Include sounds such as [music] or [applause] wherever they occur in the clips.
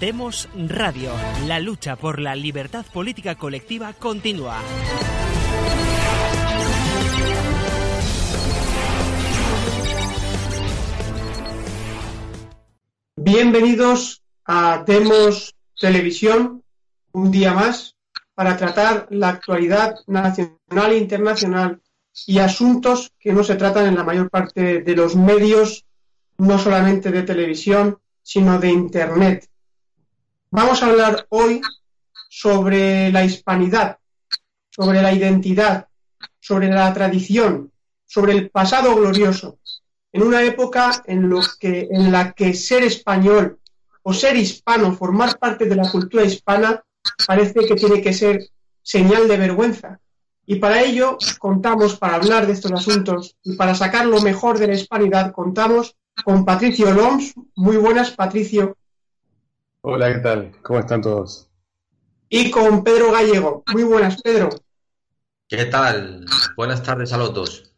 Demos Radio. La lucha por la libertad política colectiva continúa. Bienvenidos a Demos Televisión, un día más, para tratar la actualidad nacional e internacional y asuntos que no se tratan en la mayor parte de los medios, no solamente de televisión, sino de Internet. Vamos a hablar hoy sobre la hispanidad, sobre la identidad, sobre la tradición, sobre el pasado glorioso, en una época en, que, en la que ser español o ser hispano, formar parte de la cultura hispana, parece que tiene que ser señal de vergüenza. Y para ello contamos, para hablar de estos asuntos y para sacar lo mejor de la hispanidad, contamos con Patricio Loms. Muy buenas, Patricio. Hola, ¿qué tal? ¿Cómo están todos? Y con Pedro Gallego. Muy buenas, Pedro. ¿Qué tal? Buenas tardes a los dos.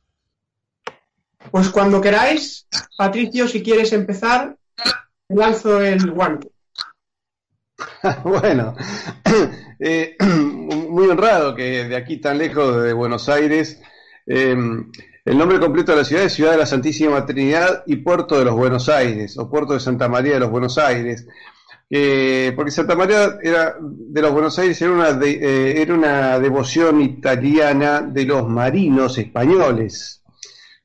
Pues cuando queráis, Patricio, si quieres empezar, lanzo el guante. [laughs] bueno, [clears throat] eh, [clears throat] muy honrado que de aquí tan lejos de Buenos Aires, eh, el nombre completo de la ciudad es Ciudad de la Santísima Trinidad y Puerto de los Buenos Aires, o Puerto de Santa María de los Buenos Aires. Eh, porque Santa María era, de los Buenos Aires era una, eh, era una devoción italiana de los marinos españoles,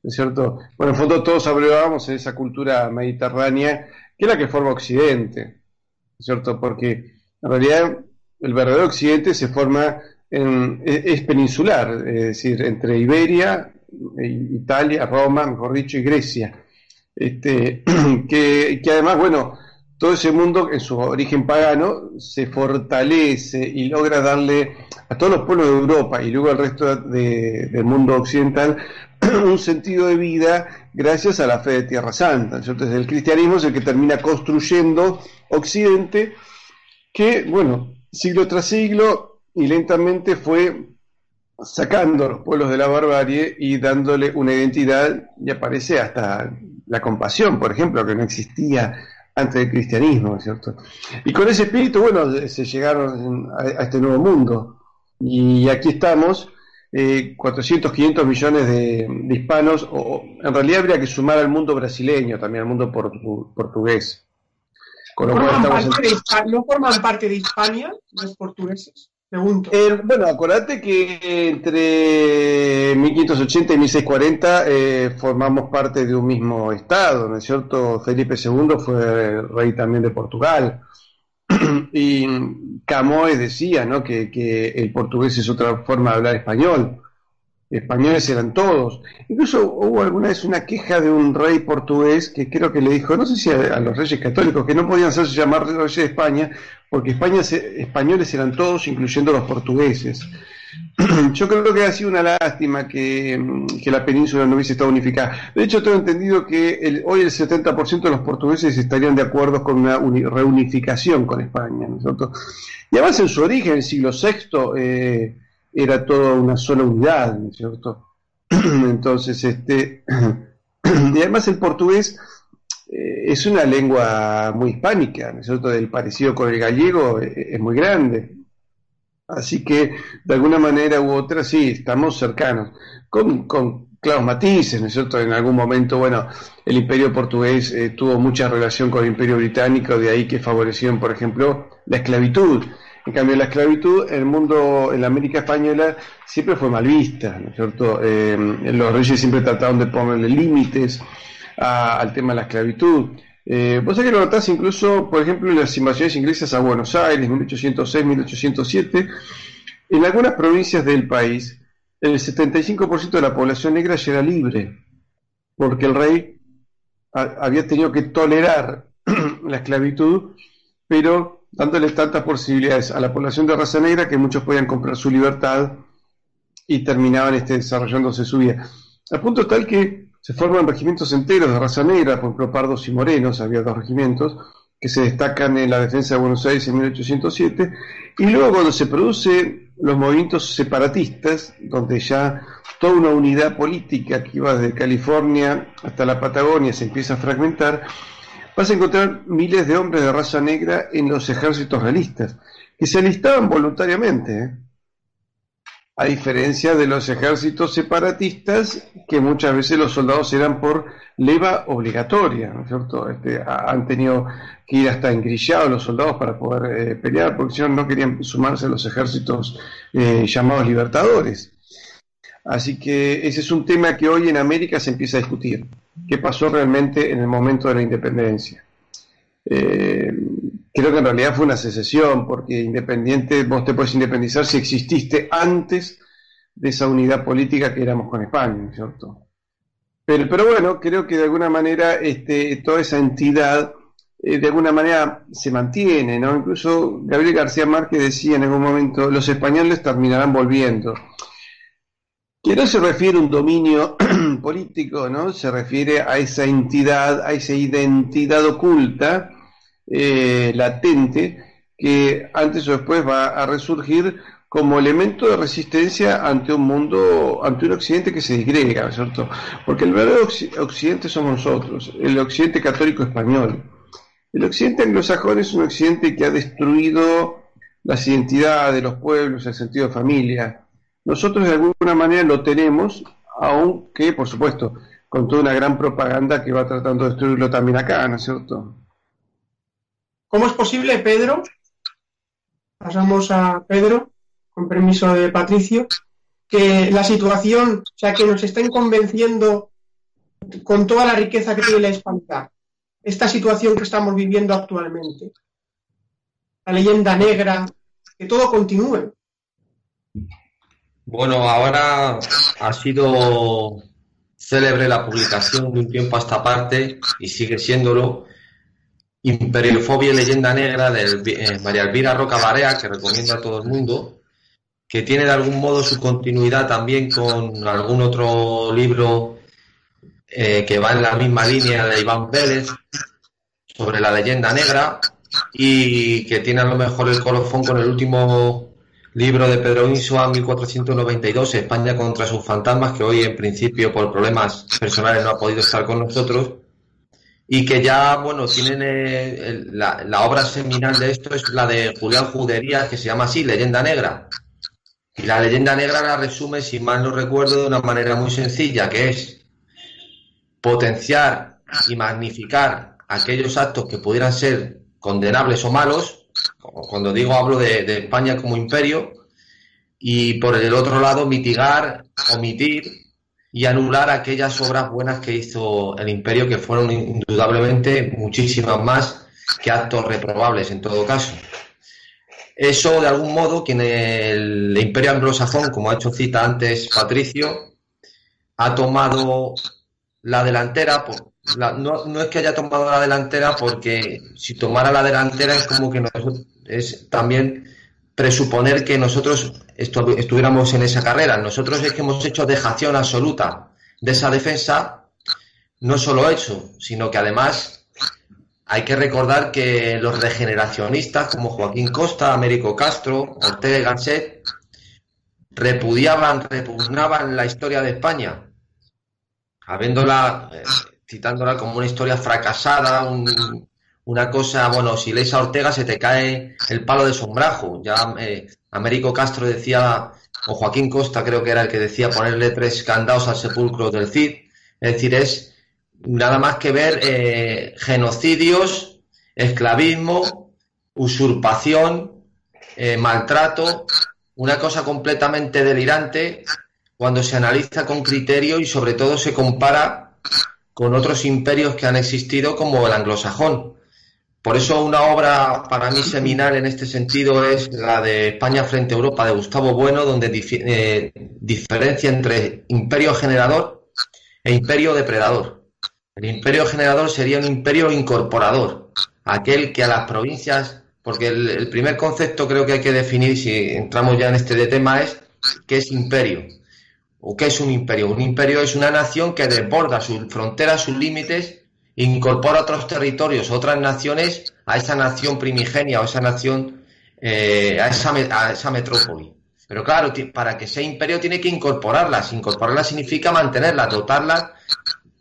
¿no es cierto? Bueno, en fondo todos hablábamos en esa cultura mediterránea, que es la que forma Occidente, ¿no es cierto? Porque en realidad el verdadero Occidente se forma en, es, peninsular, es decir, entre Iberia, e Italia, Roma, mejor dicho, y Grecia. Este, [clears throat] que, que además, bueno, todo ese mundo en su origen pagano se fortalece y logra darle a todos los pueblos de Europa y luego al resto del mundo occidental [clears throat] un sentido de vida gracias a la fe de Tierra Santa. Entonces el cristianismo es el que termina construyendo Occidente que, bueno, siglo tras siglo y lentamente fue sacando a los pueblos de la barbarie y dándole una identidad y aparece hasta la compasión, por ejemplo, que no existía antes del cristianismo, ¿cierto? Y con ese espíritu, bueno, se llegaron a, este nuevo mundo. Y aquí estamos, eh, 400, 500 millones de, hispanos, o, en realidad habría que sumar al mundo brasileño, también al mundo portugués. ¿No, forman parte de Hispania los portugueses? Eh, bueno, acuérdate que entre 1580 y 1640 eh, formamos parte de un mismo estado, ¿no es cierto? Felipe II fue rey también de Portugal. [clears throat] y Camões decía, ¿no? Que el portugués es otra forma de hablar español españoles eran todos. Incluso hubo alguna vez una queja de un rey portugués que creo que le dijo, no sé si a, los reyes católicos, que no podían hacerse llamar reyes de España, porque españoles eran todos, incluyendo los portugueses. [clears throat] Yo creo que ha sido una lástima que, la península no hubiese estado unificada. De hecho, tengo entendido que hoy el 70% de los portugueses estarían de acuerdo con una reunificación con España. Y además en su origen, en el siglo VI, era toda una sola unidad, ¿no es cierto? [clears throat] Entonces, este, [clears throat] y además el portugués eh, es una lengua muy hispánica, ¿no es cierto? El parecido con el gallego eh, es, muy grande. Así que, de alguna manera u otra, sí, estamos cercanos, con, con claros matices, ¿no es cierto? En algún momento, bueno, el imperio portugués eh, tuvo mucha relación con el imperio británico, de ahí que favorecieron, por ejemplo, la esclavitud. En cambio, la esclavitud en el mundo, en la América española, siempre fue mal vista, ¿no es cierto? Eh, los reyes siempre trataron de ponerle límites al tema de la esclavitud. Eh, vos sabés que lo notás incluso, por ejemplo, en las invasiones inglesas a Buenos Aires, 1806, 1807, en algunas provincias del país, el 75% de la población negra ya era libre, porque el rey había tenido que tolerar [clears throat] la esclavitud, pero dándoles tantas posibilidades a la población de raza negra que muchos podían comprar su libertad y terminaban este, desarrollándose su vida. A punto tal que se forman regimientos enteros de raza negra, por ejemplo, pardos y morenos, había dos regimientos, que se destacan en la defensa de Buenos Aires en 1807, y luego cuando se producen los movimientos separatistas, donde ya toda una unidad política que iba desde California hasta la Patagonia se empieza a fragmentar, vas a encontrar miles de hombres de raza negra en los ejércitos realistas, que se alistaban voluntariamente. ¿eh? a diferencia de los ejércitos separatistas, que muchas veces los soldados eran por leva obligatoria, ¿no es cierto? Este, han tenido que ir hasta engrillados los soldados para poder eh, pelear, porque si no, no querían sumarse a los ejércitos eh, llamados libertadores. Así que ese es un tema que hoy en América se empieza a discutir. ¿Qué pasó realmente en el momento de la independencia? Eh, creo que en realidad fue una secesión, porque independiente, vos te puedes independizar si exististe antes de esa unidad política que éramos con España, cierto? Pero, pero bueno, creo que de alguna manera este, toda esa entidad eh, de alguna manera se mantiene, ¿no? Incluso Gabriel García Márquez decía en algún momento, los españoles terminarán volviendo. Que no se refiere a un dominio [clears throat] político, ¿no? Se refiere a esa entidad, a esa identidad oculta eh, latente que antes o después va a resurgir como elemento de resistencia ante un mundo, ante un occidente que se disgrega, ¿cierto? Porque el verdadero occidente somos nosotros, el occidente católico español. El occidente anglosajón es un occidente que ha destruido las identidades de los pueblos, el sentido de familia. Nosotros de alguna manera lo tenemos, aunque, por supuesto, con toda una gran propaganda que va tratando de destruirlo también acá, ¿no es cierto? ¿Cómo es posible, Pedro? Pasamos a Pedro, con permiso de Patricio, que la situación, o sea, que nos estén convenciendo con toda la riqueza que tiene la hispanidad, esta situación que estamos viviendo actualmente, la leyenda negra, que todo continúe. Bueno, ahora ha sido célebre la publicación de un tiempo a esta parte y sigue siéndolo. Imperiofobia y leyenda negra de eh, María Elvira Roca Barea, que recomiendo a todo el mundo, que tiene de algún modo su continuidad también con algún otro libro eh, que va en la misma línea de Iván Vélez sobre la leyenda negra y que tiene a lo mejor el colofón con el último libro de Pedro Insua, 1492, España contra sus fantasmas, que hoy en principio por problemas personales no ha podido estar con nosotros y que ya, bueno, tienen eh, la, obra seminal de esto es la de Julián Judería, que se llama así, Leyenda Negra. Y la leyenda negra la resume, si mal no recuerdo, de una manera muy sencilla, que es potenciar y magnificar aquellos actos que pudieran ser condenables o malos, cuando digo hablo de, España como imperio, y por el otro lado mitigar, omitir y anular aquellas obras buenas que hizo el imperio, que fueron indudablemente muchísimas más que actos reprobables en todo caso. Eso, de algún modo, quien el imperio anglosajón, como ha hecho cita antes Patricio, ha tomado la delantera. no, no, es que haya tomado la delantera, porque si tomara la delantera es como que es también presuponer que nosotros estuviéramos en esa carrera. Nosotros es que hemos hecho dejación absoluta de esa defensa, no solo eso, sino que además hay que recordar que los regeneracionistas como Joaquín Costa, Américo Castro, Ortega y Gasset repudiaban, repugnaban la historia de España, habiéndola, eh, citándola como una historia fracasada, un, una cosa, bueno, si lees a Ortega se te cae el palo de sombrajo. Ya eh, Américo Castro decía, o Joaquín Costa creo que era el que decía ponerle tres candados al sepulcro del Cid. Es decir, es nada más que ver eh, genocidios, esclavismo, usurpación, eh, maltrato, una cosa completamente delirante cuando se analiza con criterio y sobre todo se compara con otros imperios que han existido como el anglosajón. Por eso una obra para mí seminal en este sentido es la de España frente a Europa de Gustavo Bueno, donde eh, diferencia entre imperio generador e imperio depredador. El imperio generador sería un imperio incorporador, aquel que a las provincias, porque el, primer concepto creo que hay que definir, si entramos ya en este tema, es qué es imperio. ¿O qué es un imperio? Un imperio es una nación que desborda sus fronteras, sus límites, incorpora otros territorios, otras naciones a esa nación primigenia o esa nación, eh, a, esa, a esa metrópoli. Pero claro, para que sea imperio tiene que incorporarlas. Incorporarlas significa mantenerlas, dotarlas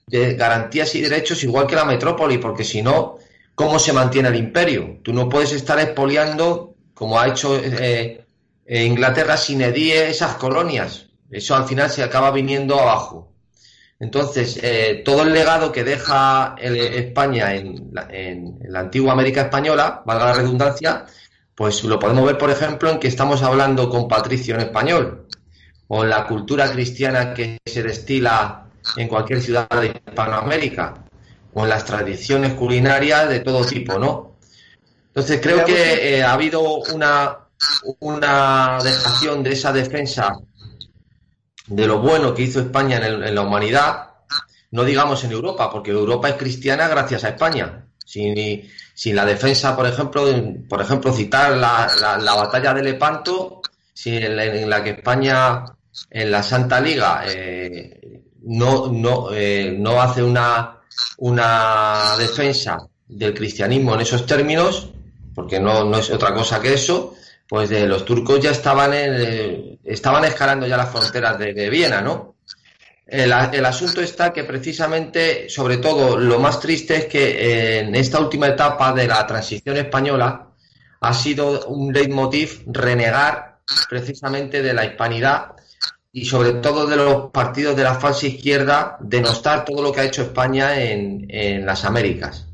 de garantías y derechos igual que la metrópoli, porque si no, ¿cómo se mantiene el imperio? Tú no puedes estar expoliando, como ha hecho eh, eh, Inglaterra, sin edie esas colonias. Eso al final se acaba viniendo abajo. Entonces, eh, todo el legado que deja España en la, en la antigua América española, valga la redundancia, pues lo podemos ver, por ejemplo, en que estamos hablando con Patricio en español, o en la cultura cristiana que se destila en cualquier ciudad de Hispanoamérica, o en las tradiciones culinarias de todo tipo, ¿no? Entonces creo que eh, ha habido una, una dejación de esa defensa de lo bueno que hizo España en, la humanidad, no digamos en Europa, porque Europa es cristiana gracias a España. Sin, sin la defensa, por ejemplo, por ejemplo citar la, la, batalla de Lepanto, si en, la que España en la Santa Liga eh, no, no, eh, no hace una, una defensa del cristianismo en esos términos, porque no, no es otra cosa que eso, pues de los turcos ya estaban, en, estaban escalando ya las fronteras de, Viena, ¿no? El, el, asunto está que precisamente, sobre todo, lo más triste es que en esta última etapa de la transición española ha sido un leitmotiv renegar precisamente de la hispanidad y sobre todo de los partidos de la falsa izquierda, denostar todo lo que ha hecho España en, las Américas.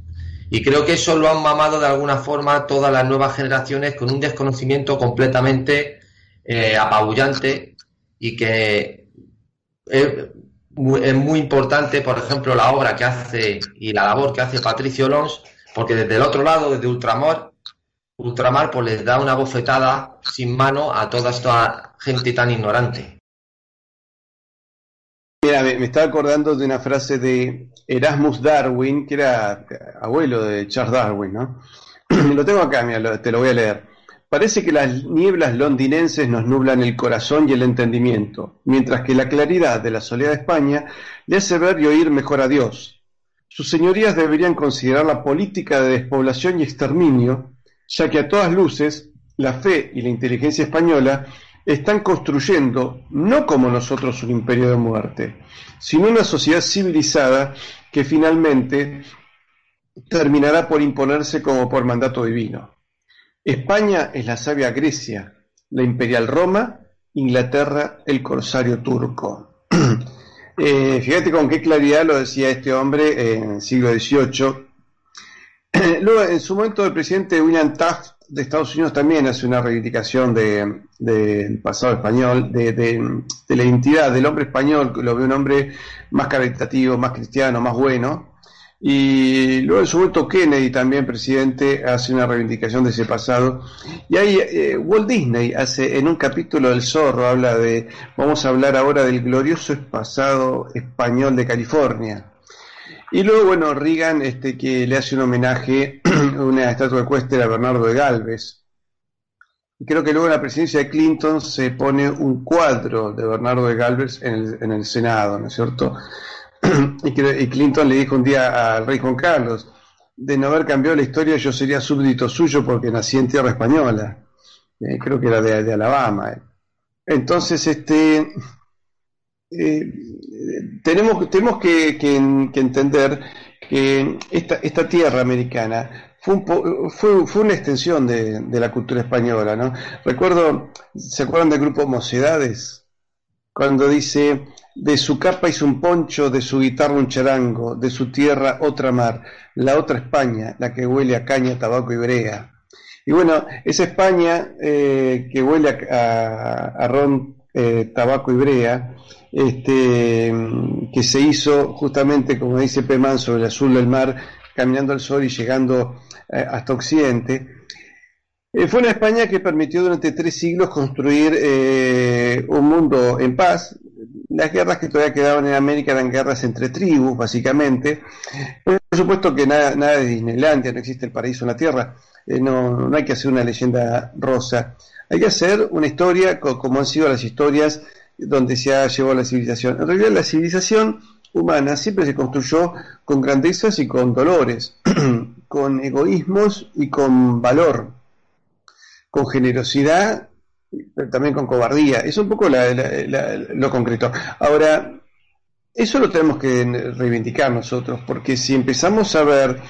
Y creo que eso lo han mamado de alguna forma todas las nuevas generaciones con un desconocimiento completamente eh, apabullante y que es muy, importante, por ejemplo, la obra que hace y la labor que hace Patricio Lons, porque desde el otro lado, desde Ultramar, Ultramar pues les da una bofetada sin mano a toda esta gente tan ignorante. Mira, me, estaba acordando de una frase de Erasmus Darwin, que era abuelo de Charles Darwin, ¿no? [clears throat] lo tengo acá, mira, te lo voy a leer. Parece que las nieblas londinenses nos nublan el corazón y el entendimiento, mientras que la claridad de la soledad de España le hace ver y oír mejor a Dios. Sus señorías deberían considerar la política de despoblación y exterminio, ya que a todas luces la fe y la inteligencia española están construyendo, no como nosotros un imperio de muerte, sino una sociedad civilizada que finalmente terminará por imponerse como por mandato divino. España es la sabia Grecia, la imperial Roma, Inglaterra el corsario turco. [clears throat] Eh, fíjate con qué claridad lo decía este hombre en el siglo XVIII. [clears throat] Luego, en su momento, el presidente William Taft de Estados Unidos también hace una reivindicación del de, pasado español, de, la identidad del hombre español, que lo ve un hombre más caritativo, más cristiano, más bueno. Y luego en su momento Kennedy, también presidente, hace una reivindicación de ese pasado. Y ahí eh, Walt Disney hace en un capítulo del Zorro, habla de, vamos a hablar ahora del glorioso pasado español de California. Y luego, bueno, Reagan, este, que le hace un homenaje, [clears throat] una estatua de cuesta a Bernardo de Galvez. Y creo que luego en la presidencia de Clinton se pone un cuadro de Bernardo de Galvez en el, en el Senado, ¿no es cierto? [clears throat] y, Clinton le dijo un día al rey Juan Carlos, de no haber cambiado la historia yo sería súbdito suyo porque nací en tierra española. Eh, creo que era de, Alabama. Entonces, este, eh, tenemos, tenemos que, entender que esta, esta tierra americana fue, fue, fue una extensión de, la cultura española. ¿no? Recuerdo, ¿se acuerdan del grupo Mocedades? Cuando dice, de su capa hizo un poncho, de su guitarra un charango, de su tierra otra mar, la otra España, la que huele a caña, tabaco y brea. Y bueno, esa España eh, que huele a, ron, eh, tabaco y brea, este, que se hizo justamente, como dice Pemán, sobre el azul del mar, caminando al sol y llegando eh, hasta Occidente. Eh, fue una España que permitió durante tres siglos construir eh, un mundo en paz, las guerras que todavía quedaban en América eran guerras entre tribus, básicamente. por supuesto que nada, nada de Disneylandia, no existe el paraíso en la tierra, no, no hay que hacer una leyenda rosa. Hay que hacer una historia como han sido las historias donde se ha llevado la civilización. En realidad la civilización humana siempre se construyó con grandezas y con dolores, [clears throat] con egoísmos y con valor, con generosidad, pero también con cobardía. Es un poco lo concreto. Ahora, eso lo tenemos que reivindicar nosotros, porque si empezamos a ver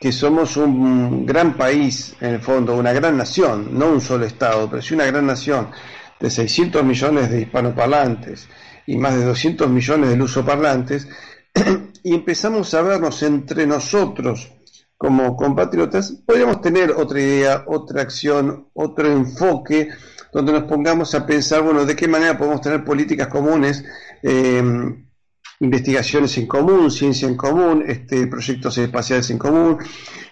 que somos un gran país, en el fondo, una gran nación, no un solo Estado, pero sí una gran nación de 600 millones de hispanoparlantes y más de 200 millones de lusoparlantes, [clears throat] y empezamos a vernos entre nosotros como compatriotas, podríamos tener otra idea, otra acción, otro enfoque, donde nos pongamos a pensar, bueno, de qué manera podemos tener políticas comunes, eh, investigaciones en común, ciencia en común, este, proyectos espaciales en común.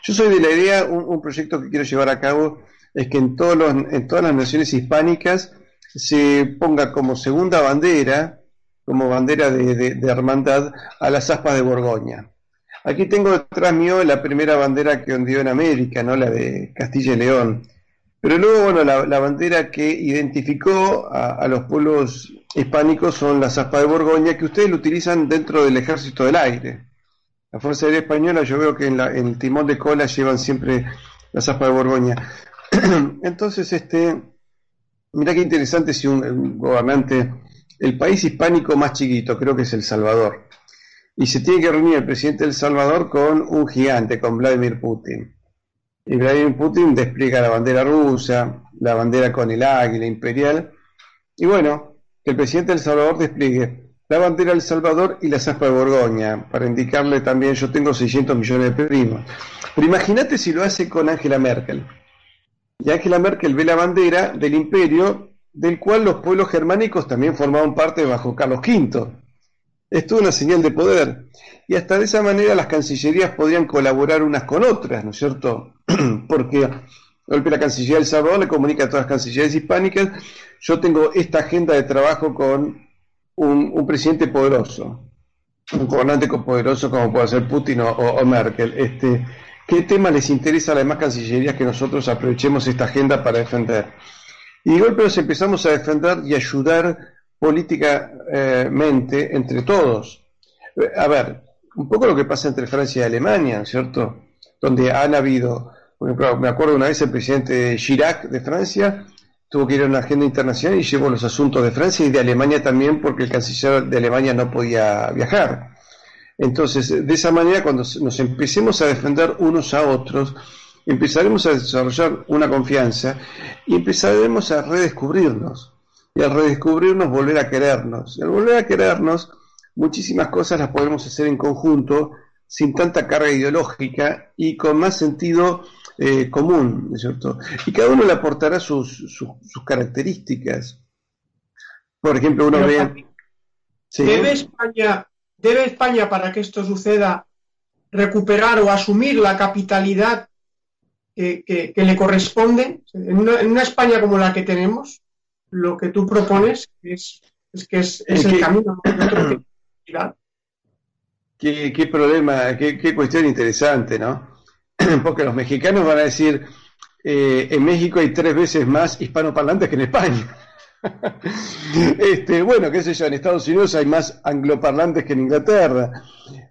Yo soy de la idea, un, proyecto que quiero llevar a cabo es que en, todos los, en todas las naciones hispánicas se ponga como segunda bandera, como bandera de, hermandad, a las aspas de Borgoña. Aquí tengo detrás mío la primera bandera que ondeó en América, ¿no? la de Castilla y León. Pero luego, bueno, la, bandera que identificó a, los pueblos hispánicos son las aspas de Borgoña, que ustedes lo utilizan dentro del ejército del aire. La Fuerza Aérea Española, yo veo que en, en el timón de cola llevan siempre las aspas de Borgoña. [clears throat] Entonces, este, Mira qué interesante si un, gobernante, el país hispánico más chiquito, creo que es El Salvador, y se tiene que reunir el presidente del Salvador con un gigante, con Vladimir Putin. Y Vladimir Putin despliega la bandera rusa, la bandera con el águila imperial, y bueno, que el presidente del Salvador despliegue la bandera del Salvador y la zapa de Borgoña, para indicarle también, yo tengo 600 millones de primos. Pero imagínate si lo hace con Angela Merkel y Angela Merkel ve la bandera del imperio del cual los pueblos germánicos también formaban parte bajo Carlos V. Esto es una señal de poder. Y hasta de esa manera las cancillerías podrían colaborar unas con otras, ¿no es cierto? [clears throat] Porque golpe la Cancillería del Salvador le comunica a todas las cancillerías hispánicas, yo tengo esta agenda de trabajo con un, presidente poderoso, un gobernante poderoso como puede ser Putin o, o Merkel. Este, qué tema les interesa a las demás cancillerías que nosotros aprovechemos esta agenda para defender. Y de golpe nos empezamos a defender y ayudar políticamente entre todos. A ver, un poco lo que pasa entre Francia y Alemania, ¿cierto? Donde han habido, por ejemplo, me acuerdo una vez el presidente Chirac de Francia tuvo que ir a una agenda internacional y llevó los asuntos de Francia y de Alemania también porque el canciller de Alemania no podía viajar. Entonces, de esa manera, cuando nos empecemos a defender unos a otros, empezaremos a desarrollar una confianza y empezaremos a redescubrirnos. Y al redescubrirnos, volver a querernos. Y al volver a querernos, muchísimas cosas las podemos hacer en conjunto, sin tanta carga ideológica y con más sentido eh, común, ¿no es cierto? Y cada uno le aportará sus, sus, características. Por ejemplo, uno ve... ¿Debe España ¿Debe España, para que esto suceda, recuperar o asumir la capitalidad que, le corresponde? En una, España como la que tenemos, lo que tú propones es, que es, el camino. [clears throat] ¿Qué, qué problema, qué, cuestión interesante, ¿no? [clears throat] Porque los mexicanos van a decir, eh, en México hay tres veces más hispanoparlantes que en España. [laughs] este, bueno, qué sé yo, en Estados Unidos hay más angloparlantes que en Inglaterra.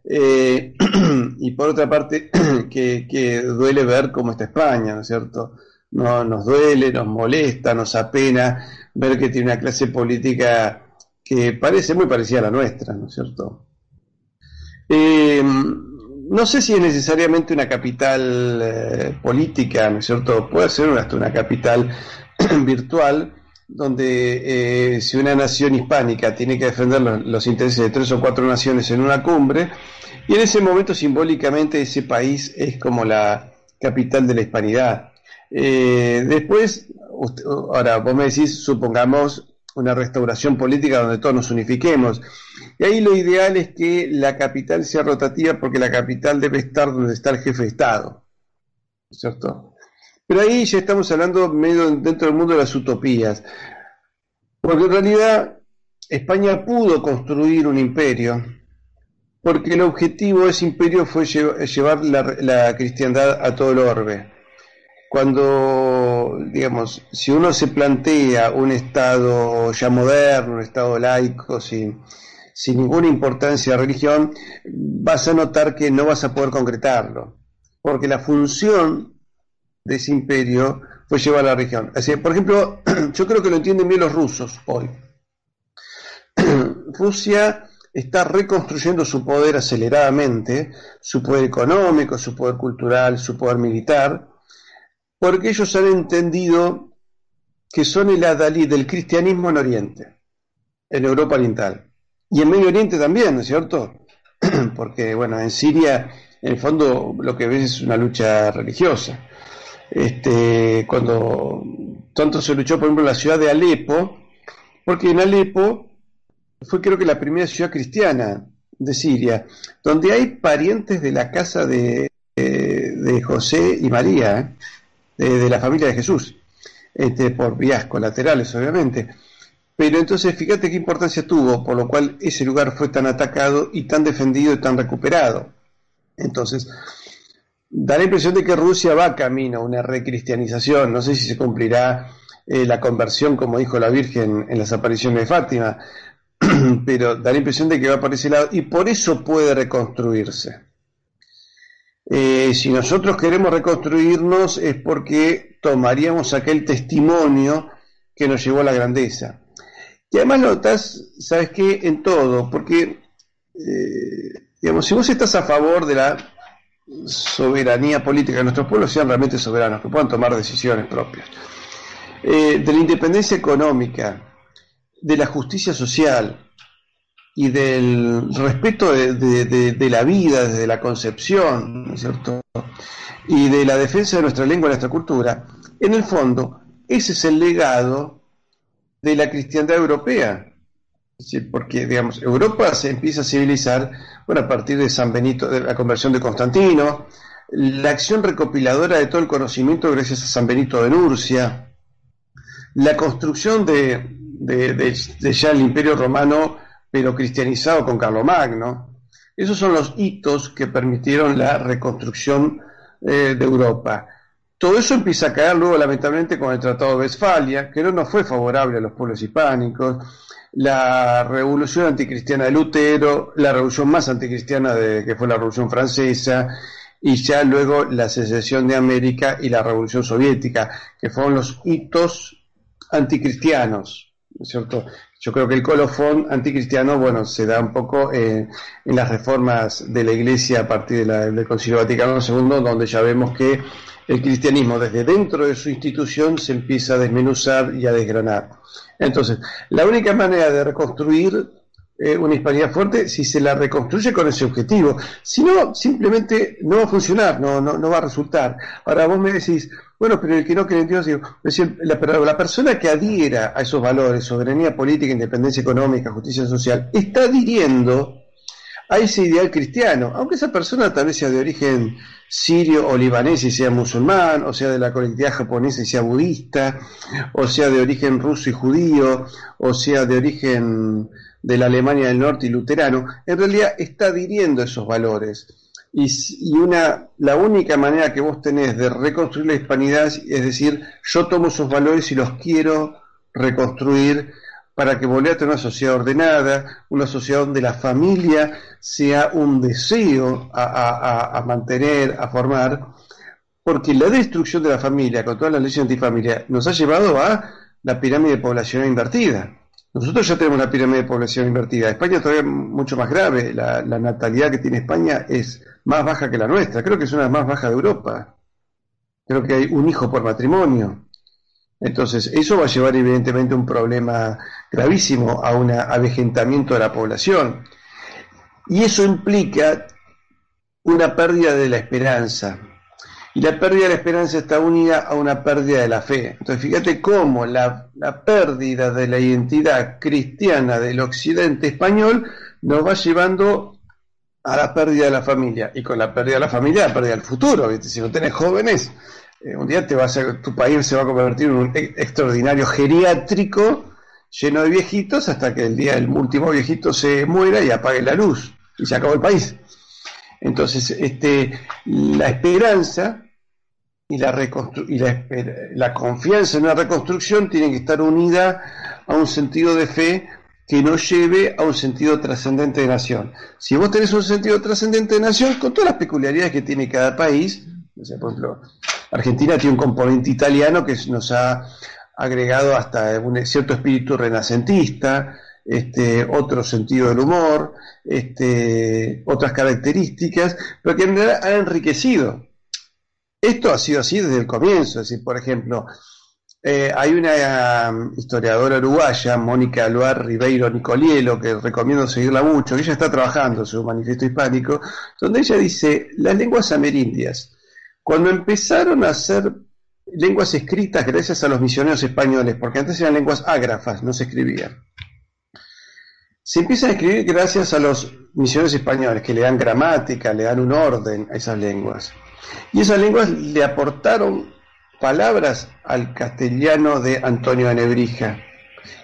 Eh, [clears throat] y por otra parte, [clears throat] que, duele ver cómo está España, ¿no es cierto? No, nos duele, nos molesta, nos apena ver que tiene una clase política que parece muy parecida a la nuestra, ¿no es cierto? Eh, no sé si es necesariamente una capital eh, política, ¿no es cierto? Puede ser hasta una capital [clears throat] virtual, donde eh, si una nación hispánica tiene que defender los, intereses de tres o cuatro naciones en una cumbre, y en ese momento simbólicamente ese país es como la capital de la hispanidad. Eh, después, ahora vos me decís, supongamos una restauración política donde todos nos unifiquemos. Y ahí lo ideal es que la capital sea rotativa porque la capital debe estar donde está el jefe de Estado. ¿Cierto? Pero ahí ya estamos hablando medio dentro del mundo de las utopías. Porque en realidad España pudo construir un imperio porque el objetivo de ese imperio fue llevar la, cristiandad a todo el orbe. Cuando, digamos, si uno se plantea un Estado ya moderno, un Estado laico, sin, sin ninguna importancia de religión, vas a notar que no vas a poder concretarlo, porque la función de ese imperio fue llevar a la religión. Así, por ejemplo, [clears throat] yo creo que lo entienden bien los rusos hoy. [clears throat] Rusia está reconstruyendo su poder aceleradamente, su poder económico, su poder cultural, su poder militar, porque ellos han entendido que son el adalí del cristianismo en Oriente, en Europa Oriental, y en Medio Oriente también, ¿no es cierto? [clears throat] porque, bueno, en Siria, en el fondo, lo que ves es una lucha religiosa. Este, cuando tanto se luchó, por ejemplo, en la ciudad de Alepo, porque en Alepo fue creo que la primera ciudad cristiana de Siria, donde hay parientes de la casa de, de José y María, ¿eh? de, la familia de Jesús, este, por vías colaterales, obviamente. Pero entonces fíjate qué importancia tuvo, por lo cual ese lugar fue tan atacado y tan defendido y tan recuperado. Entonces, da la impresión de que Rusia va camino a una recristianización. No sé si se cumplirá eh, la conversión, como dijo la Virgen en las apariciones de Fátima, [clears throat] pero da la impresión de que va por ese lado y por eso puede reconstruirse. Eh, si nosotros queremos reconstruirnos es porque tomaríamos aquel testimonio que nos llevó a la grandeza. Y además notas, ¿sabes qué? En todo, porque, eh, digamos, si vos estás a favor de la soberanía política de nuestros pueblos, sean realmente soberanos, que puedan tomar decisiones propias, eh, de la independencia económica, de la justicia social y del respeto de, la vida desde la concepción? Y de la defensa de nuestra lengua y nuestra cultura, en el fondo, ese es el legado de la cristiandad europea. Porque, digamos, Europa se empieza a civilizar, bueno, a partir de San Benito, de la conversión de Constantino, la acción recopiladora de todo el conocimiento gracias a San Benito de Nurcia, la construcción de, de, ya el imperio romano, pero cristianizado con Carlomagno. Esos son los hitos que permitieron la reconstrucción eh, de Europa. Todo eso empieza a caer luego, lamentablemente, con el Tratado de Westfalia, que no nos fue favorable a los pueblos hispánicos, la revolución anticristiana de Lutero, la revolución más anticristiana de, que fue la Revolución Francesa, y ya luego la secesión de América y la Revolución Soviética, que fueron los hitos anticristianos cierto? Yo creo que el colofón anticristiano, bueno, se da un poco eh, en las reformas de la Iglesia a partir del Concilio Vaticano II, donde ya vemos que el cristianismo desde dentro de su institución se empieza a desmenuzar y a desgranar. Entonces, la única manera de reconstruir eh, una hispanidad fuerte si se la reconstruye con ese objetivo. Si no, simplemente no va a funcionar, no, no, no va a resultar. Ahora vos me decís, bueno, pero el que no cree en Dios, digo, la, la persona que adhiera a esos valores, soberanía política, independencia económica, justicia social, está adhiriendo a ese ideal cristiano, aunque esa persona tal vez sea de origen sirio o libanés y sea musulmán, o sea de la colectividad japonesa y sea budista, o sea de origen ruso y judío, o sea de origen de la Alemania del Norte y luterano, en realidad está adhiriendo esos valores. Y, una, la única manera que vos tenés de reconstruir la hispanidad es decir, yo tomo esos valores y los quiero reconstruir para que volviera a tener una sociedad ordenada, una sociedad donde la familia sea un deseo a, mantener, a formar, porque la destrucción de la familia, con todas las leyes antifamilia, nos ha llevado a la pirámide poblacional invertida. Nosotros ya tenemos una pirámide de población invertida. España todavía es mucho más grave. La, natalidad que tiene España es más baja que la nuestra. Creo que es una de las más bajas de Europa. Creo que hay un hijo por matrimonio. Entonces, eso va a llevar evidentemente un problema gravísimo a un avejentamiento de la población. Y eso implica una pérdida de la esperanza. Y la pérdida de la esperanza está unida a una pérdida de la fe. Entonces, fíjate cómo la, pérdida de la identidad cristiana del occidente español nos va llevando a la pérdida de la familia. Y con la pérdida de la familia, la pérdida del futuro. Si no tenés jóvenes, eh, un día te va a tu país se va a convertir en un extraordinario geriátrico lleno de viejitos hasta que el día del último viejito se muera y apague la luz y se acabó el país. Entonces, este, la esperanza y, la, y la, la, confianza en una reconstrucción tienen que estar unida a un sentido de fe que nos lleve a un sentido trascendente de nación. Si vos tenés un sentido trascendente de nación, con todas las peculiaridades que tiene cada país, por ejemplo, Argentina tiene un componente italiano que nos ha agregado hasta un cierto espíritu renacentista, este, otro sentido del humor, este, otras características, pero que ha enriquecido. Esto ha sido así desde el comienzo, es decir, por ejemplo, eh, hay una um, historiadora uruguaya, Mónica Aluar Ribeiro Nicolielo, que recomiendo seguirla mucho, que ella está trabajando su manifiesto hispánico, donde ella dice, las lenguas amerindias, cuando empezaron a ser lenguas escritas gracias a los misioneros españoles, porque antes eran lenguas ágrafas, no se escribían. Se empiezan a escribir gracias a los misioneros españoles, que le dan gramática, le dan un orden a esas lenguas. Y esas lenguas le aportaron palabras al castellano de Antonio de Nebrija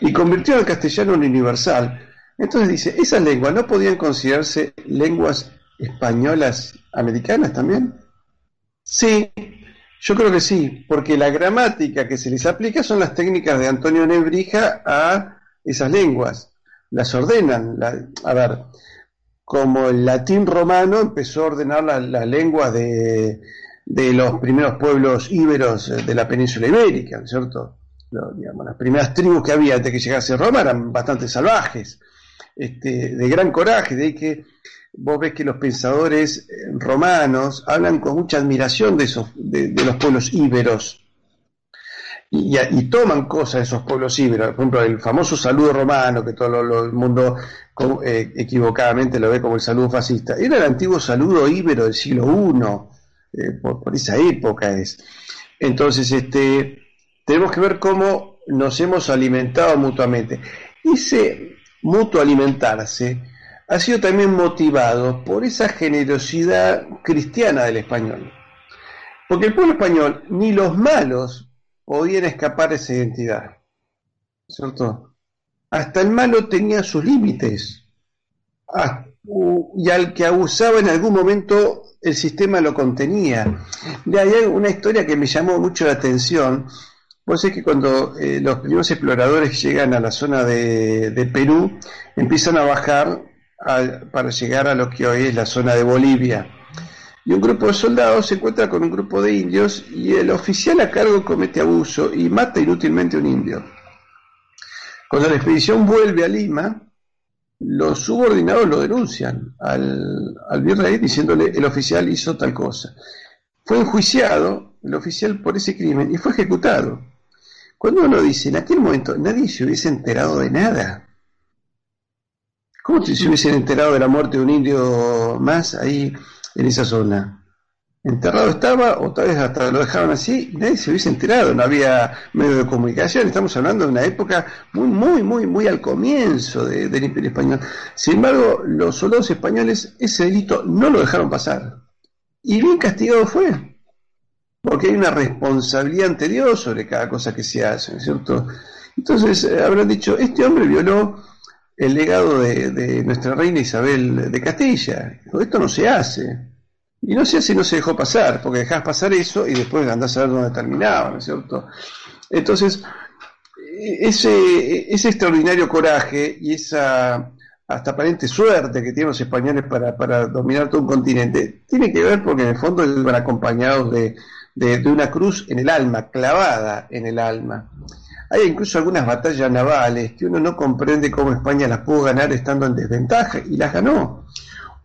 y convirtió el castellano en universal. Entonces dice, ¿esas lenguas no podían considerarse lenguas españolas americanas también? Sí, yo creo que sí, porque la gramática que se les aplica son las técnicas de Antonio Nebrija a esas lenguas. Las ordenan. a ver, como el latín romano empezó a ordenar las lenguas de, los primeros pueblos íberos de la península ibérica, ¿cierto? las primeras tribus que había antes de que llegase Roma eran bastante salvajes, este, de gran coraje, de ahí que vos ves que los pensadores eh, romanos hablan con mucha admiración de, esos, de, los pueblos íberos y, toman cosas de esos pueblos íberos. Por ejemplo, el famoso saludo romano, que todo el mundo eh, equivocadamente lo ve como el saludo fascista, era el antiguo saludo íbero del siglo I, eh, por, esa época es. Entonces, este, tenemos que ver cómo nos hemos alimentado mutuamente. Ese mutuo alimentarse ha sido también motivado por esa generosidad cristiana del español. Porque el pueblo español, ni los malos podían escapar de esa identidad. ¿Cierto? Hasta el malo tenía sus límites. Y al que abusaba en algún momento el sistema lo contenía. De ahí una historia que me llamó mucho la atención. Vos es que cuando eh, los primeros exploradores llegan a la zona de, de Perú, empiezan a bajar para llegar a lo que hoy es la zona de Bolivia. Y un grupo de soldados se encuentra con un grupo de indios y el oficial a cargo comete abuso y mata inútilmente a un indio. Cuando la expedición vuelve a Lima, los subordinados lo denuncian al, al virrey diciéndole el oficial hizo tal cosa. Fue enjuiciado el oficial por ese crimen y fue ejecutado. Cuando uno dice, en aquel momento nadie se hubiese enterado de nada. ¿Cómo si se hubiesen enterado de la muerte de un indio más ahí en esa zona? Enterrado estaba, o tal vez hasta lo dejaron así, nadie se hubiese enterado, no había medio de comunicación, estamos hablando de una época muy, muy, muy, muy al comienzo del Imperio Español. Sin embargo, los soldados españoles ese delito no lo dejaron pasar. Y bien castigado fue, porque hay una responsabilidad ante Dios sobre cada cosa que se hace, ¿cierto? Entonces eh, habrán dicho, este hombre violó el legado de, nuestra reina Isabel de Castilla. Esto no se hace. Y no hace y no se dejó pasar, porque dejás pasar eso y después andás a ver dónde terminaba, ¿no es cierto? Entonces, ese, ese extraordinario coraje y esa hasta aparente suerte que tienen los españoles para, para dominar todo un continente, tiene que ver porque en el fondo iban acompañados de, de una cruz en el alma, clavada en el alma. Hay incluso algunas batallas navales que uno no comprende cómo España las pudo ganar estando en desventaja y las ganó.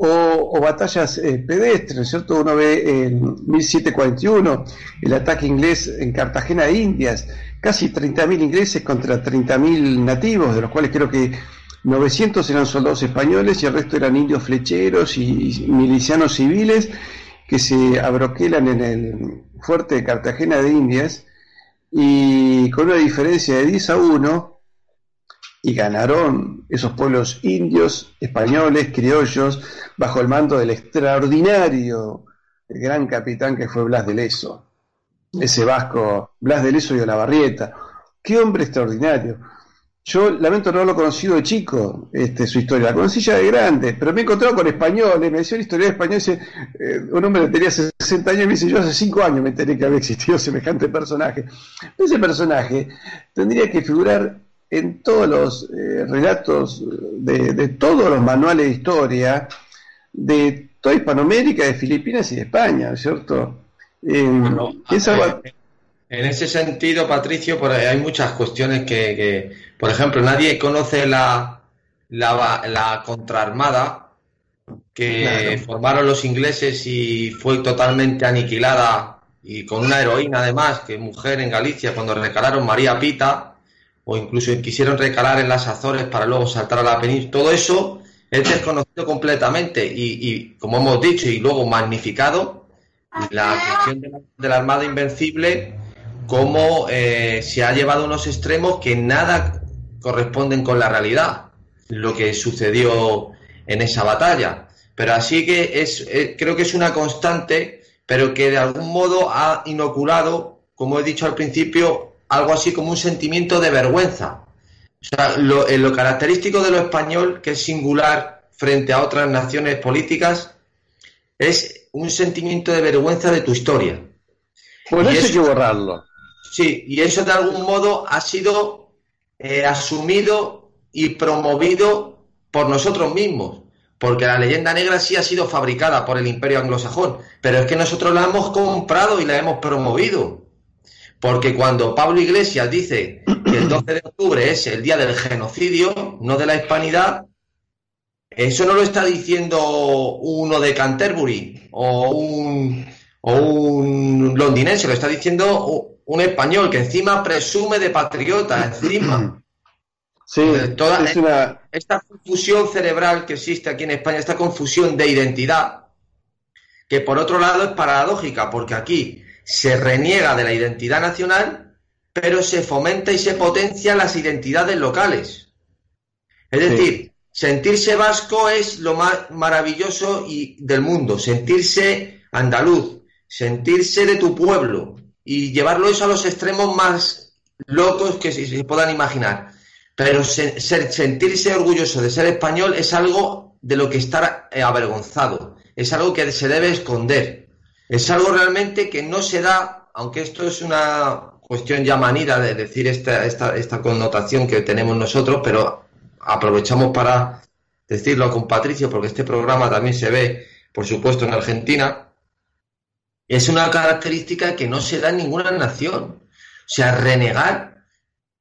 O, batallas eh, pedestres, ¿cierto? Uno ve en 1741 el ataque inglés en Cartagena de Indias, casi 30.000 ingleses contra 30.000 nativos, de los cuales creo que 900 eran soldados españoles y el resto eran indios flecheros y milicianos civiles que se abroquelan en el fuerte de Cartagena de Indias y con una diferencia de 10 a 1 y ganaron esos pueblos indios, españoles, criollos, bajo el mando del extraordinario el gran capitán que fue Blas de Leso, ese vasco, Blas de Leso y Olavarrieta. Qué hombre extraordinario. yo lamento no haberlo conocido de chico, este, su historia. La conocí ya de grande, pero me he encontrado con españoles, me decía una historia de español, dice, eh, un hombre que tenía 60 años, me dice, yo hace 5 años me enteré que había existido [laughs] semejante personaje. Ese personaje tendría que figurar en todos los eh, relatos de, todos los manuales de historia de toda Hispanoamérica, de Filipinas y de España, ¿cierto? En ese sentido, Patricio, hay muchas cuestiones que, por ejemplo, nadie conoce la, la, contraarmada que formaron los ingleses y fue totalmente aniquilada y con una heroína además, que mujer en Galicia, cuando recalaron María Pita, o incluso quisieron recalar en las Azores para luego saltar a la península, todo eso es desconocido completamente y, como hemos dicho, y luego magnificado, la cuestión de la Armada Invencible cómo eh, se ha llevado a unos extremos que nada corresponden con la realidad, lo que sucedió en esa batalla. Pero así que es, eh, creo que es una constante, pero que de algún modo ha inoculado, como he dicho al principio, algo así como un sentimiento de vergüenza. O sea, lo, eh, lo característico de lo español, que es singular frente a otras naciones políticas, es un sentimiento de vergüenza de tu historia. Pues eso hay que borrarlo. Sí, y eso de algún modo ha sido eh, asumido y promovido por nosotros mismos, porque la leyenda negra sí ha sido fabricada por el imperio anglosajón, pero es que nosotros la hemos comprado y la hemos promovido. Porque cuando Pablo Iglesias dice que el 12 de octubre es el día del genocidio, no de la hispanidad, eso no lo está diciendo uno de Canterbury o un, o un londinense, lo está diciendo un español que encima presume de patriota, encima. Sí, toda esta confusión cerebral que existe aquí en España, esta confusión de identidad, que por otro lado es paradójica, porque aquí se reniega de la identidad nacional, pero se fomenta y se potencia las identidades locales. Es decir, sentirse vasco es lo más maravilloso y del mundo, sentirse andaluz, sentirse de tu pueblo, y llevarlo eso a los extremos más locos que se, puedan imaginar. Pero sentirse orgulloso de ser español es algo de lo que estar avergonzado, es algo que se debe esconder, es algo realmente que no se da, aunque esto es una cuestión ya manida de decir esta, esta, esta connotación que tenemos nosotros, pero aprovechamos para decirlo con Patricio, porque este programa también se ve, por supuesto, en Argentina, es una característica que no se da en ninguna nación. O sea, renegar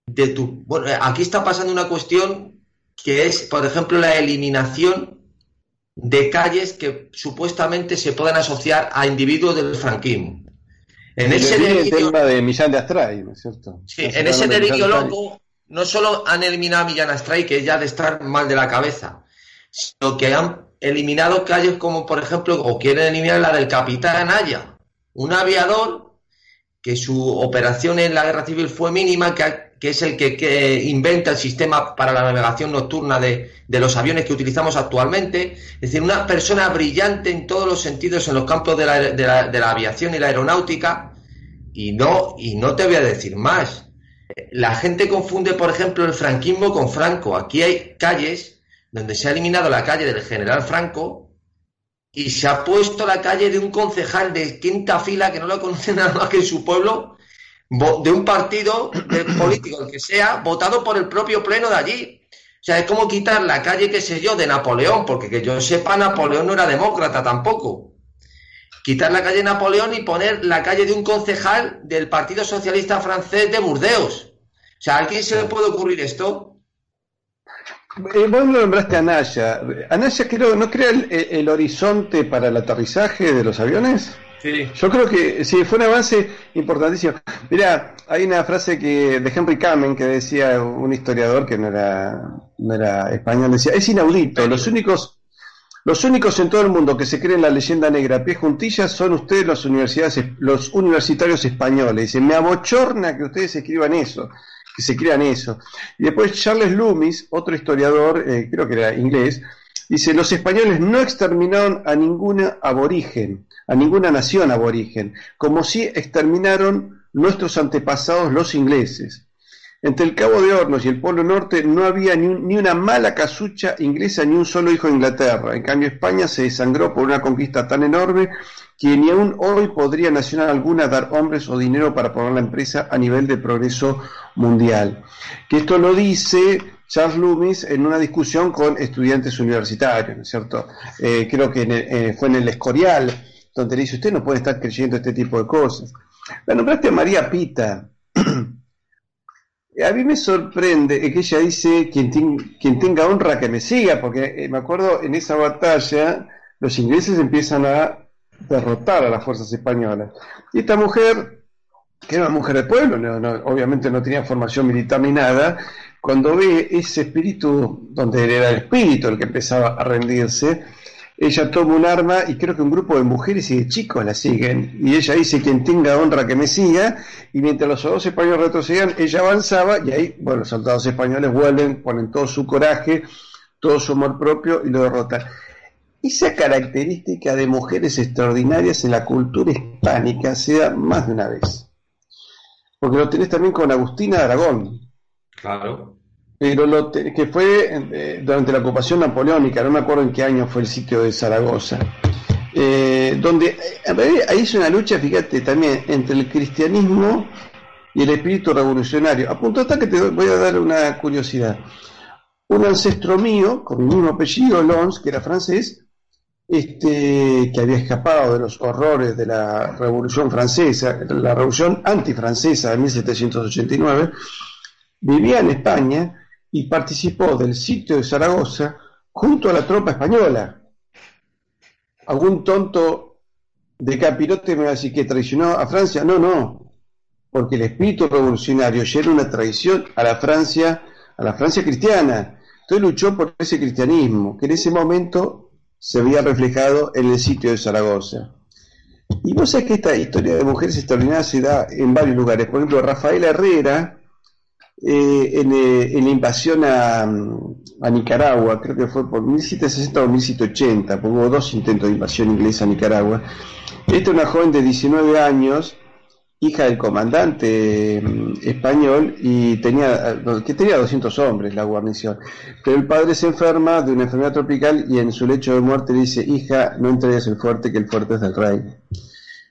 de tu... Bueno, aquí está pasando una cuestión que es, por ejemplo, la eliminación de calles que supuestamente se puedan asociar a individuos del franquismo. En ese delirio, de Millán de Astray, ¿no es cierto? Sí, en ese delirio loco no solo han eliminado a Millán Astray, que es ya de estar mal de la cabeza, sino que han eliminado calles como, por ejemplo, o quieren eliminar la del Capitán Anaya, un aviador que su operación en la guerra civil fue mínima, que, es el que, inventa el sistema para la navegación nocturna de, los aviones que utilizamos actualmente. Es decir, una persona brillante en todos los sentidos en los campos de la, de la aviación y la aeronáutica. Y no, y no te voy a decir más. La gente confunde, por ejemplo, el franquismo con Franco. Aquí hay calles donde se ha eliminado la calle del general Franco y se ha puesto la calle de un concejal de quinta fila que no lo conoce [laughs] nada más que en su pueblo, de un partido político, el que sea, votado por el propio pleno de allí. O sea, es como quitar la calle, qué sé yo, de Napoleón, porque que yo sepa, Napoleón no era demócrata tampoco. Quitar la calle de Napoleón y poner la calle de un concejal del Partido Socialista Francés de Burdeos. O sea, ¿a alguien se le puede ocurrir esto? Eh, vos lo nombraste a Anaya. ¿Anaya creo, no crea el, horizonte para el aterrizaje de los aviones? Sí. Yo creo que sí, fue un avance importantísimo. Mira, hay una frase que de Henry Kamen que decía un historiador que no era, no era español, decía, es inaudito, los únicos, los únicos en todo el mundo que se creen la leyenda negra a pie juntillas son ustedes los, universidades, los universitarios españoles. Dice, me abochorna que ustedes escriban eso que se crean eso. Y después Charles Loomis, otro historiador, eh, creo que era inglés, dice, los españoles no exterminaron a ninguna aborigen, a ninguna nación aborigen, como si exterminaron nuestros antepasados los ingleses. Entre el Cabo de Hornos y el Polo Norte no había ni, ni, una mala casucha inglesa ni un solo hijo de Inglaterra. En cambio, España se desangró por una conquista tan enorme que ni aún hoy podría nacional alguna dar hombres o dinero para poner la empresa a nivel de progreso mundial. Que esto lo dice Charles Loomis en una discusión con estudiantes universitarios, ¿no es cierto? Eh, creo que eh, fue en el Escorial, donde le dice, usted no puede estar creyendo este tipo de cosas. La nombraste a María Pita. [clears throat] a mí me sorprende que ella dice, quien, quien tenga honra que me siga, porque eh, me acuerdo en esa batalla, los ingleses empiezan a derrotar a las fuerzas españolas. Y esta mujer, que era una mujer de pueblo, obviamente no tenía formación militar ni nada, cuando ve ese espíritu, donde era el espíritu el que empezaba a rendirse, ella toma un arma y creo que un grupo de mujeres y de chicos la siguen. Y ella dice, quien tenga honra que me siga. Y mientras los soldados españoles retrocedían, ella avanzaba y ahí, bueno, los soldados españoles vuelven, ponen todo su coraje, todo su amor propio y lo derrotan. Esa característica de mujeres extraordinarias en la cultura hispánica se da más de una vez. Porque lo tenés también con Agustina de Aragón. Claro. Pero lo que fue eh, durante la ocupación napoleónica, no me acuerdo en qué año fue el sitio de Zaragoza, eh, donde eh, ahí es una lucha, fíjate, también entre el cristianismo y el espíritu revolucionario. A punto hasta que te voy a dar una curiosidad. Un ancestro mío, con mi mismo apellido, Lons, que era francés, este, que había escapado de los horrores de la Revolución Francesa, la Revolución antifrancesa de 1789, vivía en España y participó del sitio de Zaragoza junto a la tropa española. ¿Algún tonto de capirote me va a decir que traicionó a Francia? No, no, porque el espíritu revolucionario ya era una traición a la Francia, a la Francia cristiana. Entonces luchó por ese cristianismo, que en ese momento se había reflejado en el sitio de Zaragoza. Y vos sabés que esta historia de mujeres extraordinarias se da en varios lugares. Por ejemplo, Rafael Herrera, eh, en, eh, en, la invasión a, Nicaragua, creo que fue por 1760 o 1780, hubo dos intentos de invasión inglesa a Nicaragua. Esta es una joven de 19 años hija del comandante mm, español y tenía eh, que tenía 200 hombres la guarnición. Pero el padre se enferma de una enfermedad tropical y en su lecho de muerte dice, hija, no entregues el fuerte, que el fuerte es del rey.